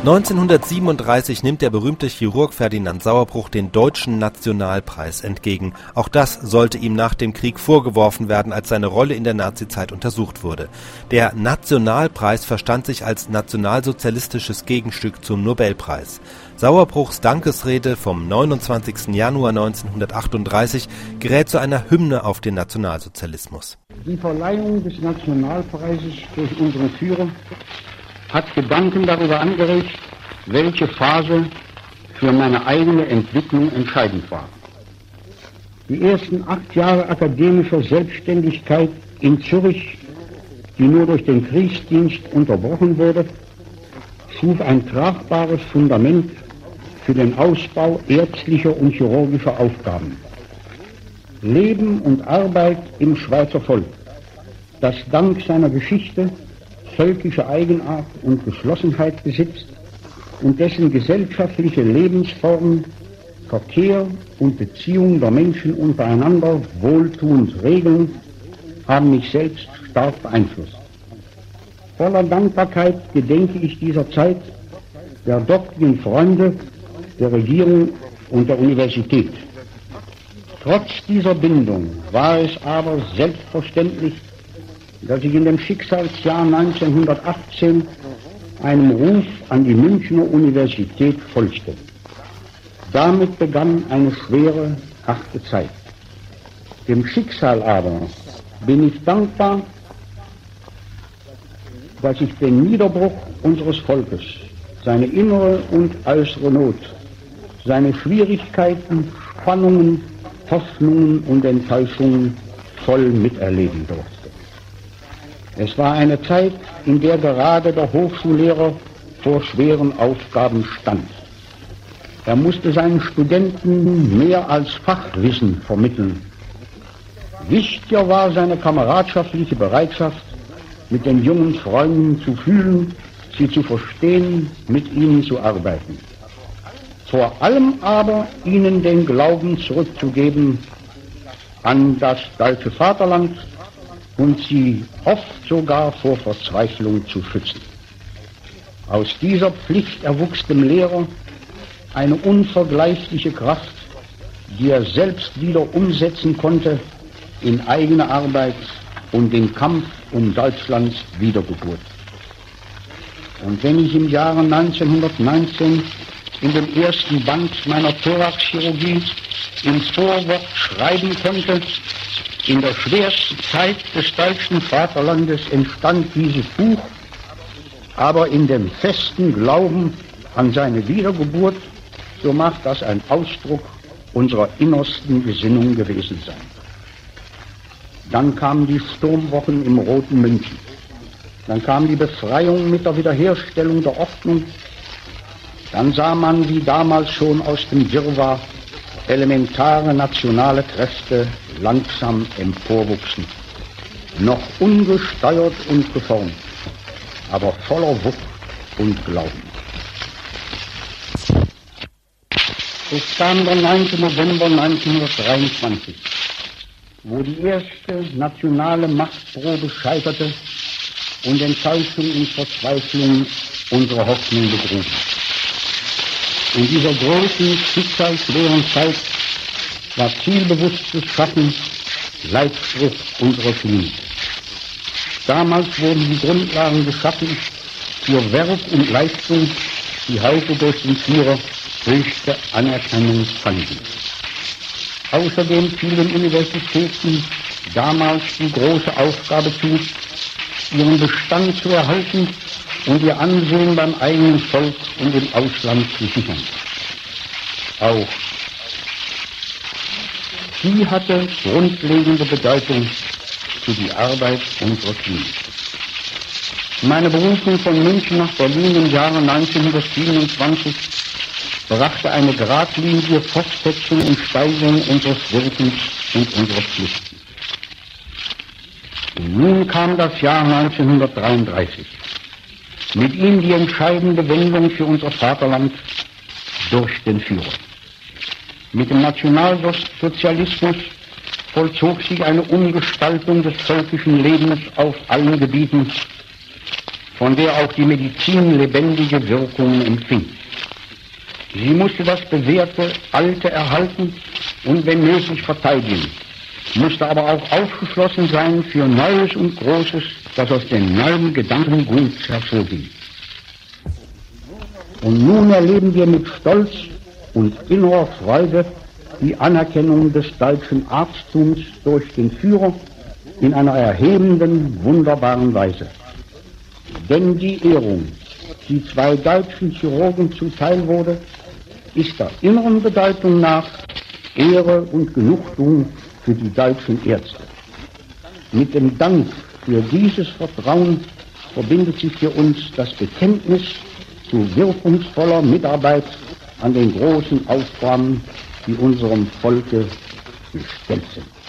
1937 nimmt der berühmte Chirurg Ferdinand Sauerbruch den Deutschen Nationalpreis entgegen. Auch das sollte ihm nach dem Krieg vorgeworfen werden, als seine Rolle in der Nazizeit untersucht wurde. Der Nationalpreis verstand sich als nationalsozialistisches Gegenstück zum Nobelpreis. Sauerbruchs Dankesrede vom 29. Januar 1938 gerät zu einer Hymne auf den Nationalsozialismus. Die Verleihung des Nationalpreises durch unseren Führer hat Gedanken darüber angeregt, welche Phase für meine eigene Entwicklung entscheidend war. Die ersten acht Jahre akademischer Selbstständigkeit in Zürich, die nur durch den Kriegsdienst unterbrochen wurde, schuf ein tragbares Fundament für den Ausbau ärztlicher und chirurgischer Aufgaben. Leben und Arbeit im Schweizer Volk, das dank seiner Geschichte völkische Eigenart und Geschlossenheit besitzt und dessen gesellschaftliche Lebensformen, Verkehr und Beziehung der Menschen untereinander wohltuend regeln, haben mich selbst stark beeinflusst. Voller Dankbarkeit gedenke ich dieser Zeit der dortigen Freunde, der Regierung und der Universität. Trotz dieser Bindung war es aber selbstverständlich dass ich in dem Schicksalsjahr 1918 einem Ruf an die Münchner Universität folgte. Damit begann eine schwere, harte Zeit. Dem Schicksal aber bin ich dankbar, dass ich den Niederbruch unseres Volkes, seine innere und äußere Not, seine Schwierigkeiten, Spannungen, Hoffnungen und Enttäuschungen voll miterleben durfte. Es war eine Zeit, in der gerade der Hochschullehrer vor schweren Aufgaben stand. Er musste seinen Studenten mehr als Fachwissen vermitteln. Wichtiger war seine kameradschaftliche Bereitschaft, mit den jungen Freunden zu fühlen, sie zu verstehen, mit ihnen zu arbeiten. Vor allem aber ihnen den Glauben zurückzugeben an das deutsche Vaterland und sie oft sogar vor Verzweiflung zu schützen. Aus dieser Pflicht erwuchs dem Lehrer eine unvergleichliche Kraft, die er selbst wieder umsetzen konnte in eigene Arbeit und den Kampf um Deutschlands Wiedergeburt. Und wenn ich im Jahre 1919 in dem ersten Band meiner Thoraxchirurgie im Vorwort schreiben konnte, in der schwersten Zeit des deutschen Vaterlandes entstand dieses Buch, aber in dem festen Glauben an seine Wiedergeburt, so mag das ein Ausdruck unserer innersten Gesinnung gewesen sein. Dann kamen die Sturmwochen im Roten München. Dann kam die Befreiung mit der Wiederherstellung der Ordnung. Dann sah man, wie damals schon aus dem Wirrwarr elementare nationale Kräfte langsam emporwuchsen, noch ungesteuert und geformt, aber voller Wucht und Glauben. Es kam der 9. November 1923, wo die erste nationale Machtprobe scheiterte und Enttäuschung und Verzweiflung unsere Hoffnung begruben. In dieser großen, schicksalsschweren Zeit war zielbewusstes Schaffen Leitspruch unserer Klinik. Damals wurden die Grundlagen geschaffen für Werk und Leistung, die heute durch den Führer höchste Anerkennung fanden. Außerdem fiel den Universitäten damals die große Aufgabe zu, ihren Bestand zu erhalten und ihr Ansehen beim eigenen Volk und im Ausland zu sichern. Auch sie hatte grundlegende Bedeutung für die Arbeit unserer Klinik. Meine Berufung von München nach Berlin im Jahre 1927 brachte eine geradlinige Fortsetzung und Steigerung unseres Wirkens und unserer Pflichten. Und nun kam das Jahr 1933. Mit ihm die entscheidende Wendung für unser Vaterland durch den Führer. Mit dem Nationalsozialismus vollzog sich eine Umgestaltung des völkischen Lebens auf allen Gebieten. von der auch die Medizin lebendige Wirkungen empfing. Sie musste das Bewährte, Alte erhalten und wenn nötig verteidigen, musste aber auch aufgeschlossen sein für Neues und Großes, das aus den neuen Gedanken gut hervorging. Und nun erleben wir mit Stolz und innerer Freude die Anerkennung des deutschen Arztums durch den Führer in einer erhebenden, wunderbaren Weise. Denn die Ehrung, die zwei deutschen Chirurgen zuteil wurde, ist der inneren Bedeutung nach Ehre und Genugtuung für die deutschen Ärzte. Mit dem Dank für dieses Vertrauen verbindet sich für uns das Bekenntnis zu wirkungsvoller Mitarbeit an den großen Aufgaben, die unserem Volke gestellt sind.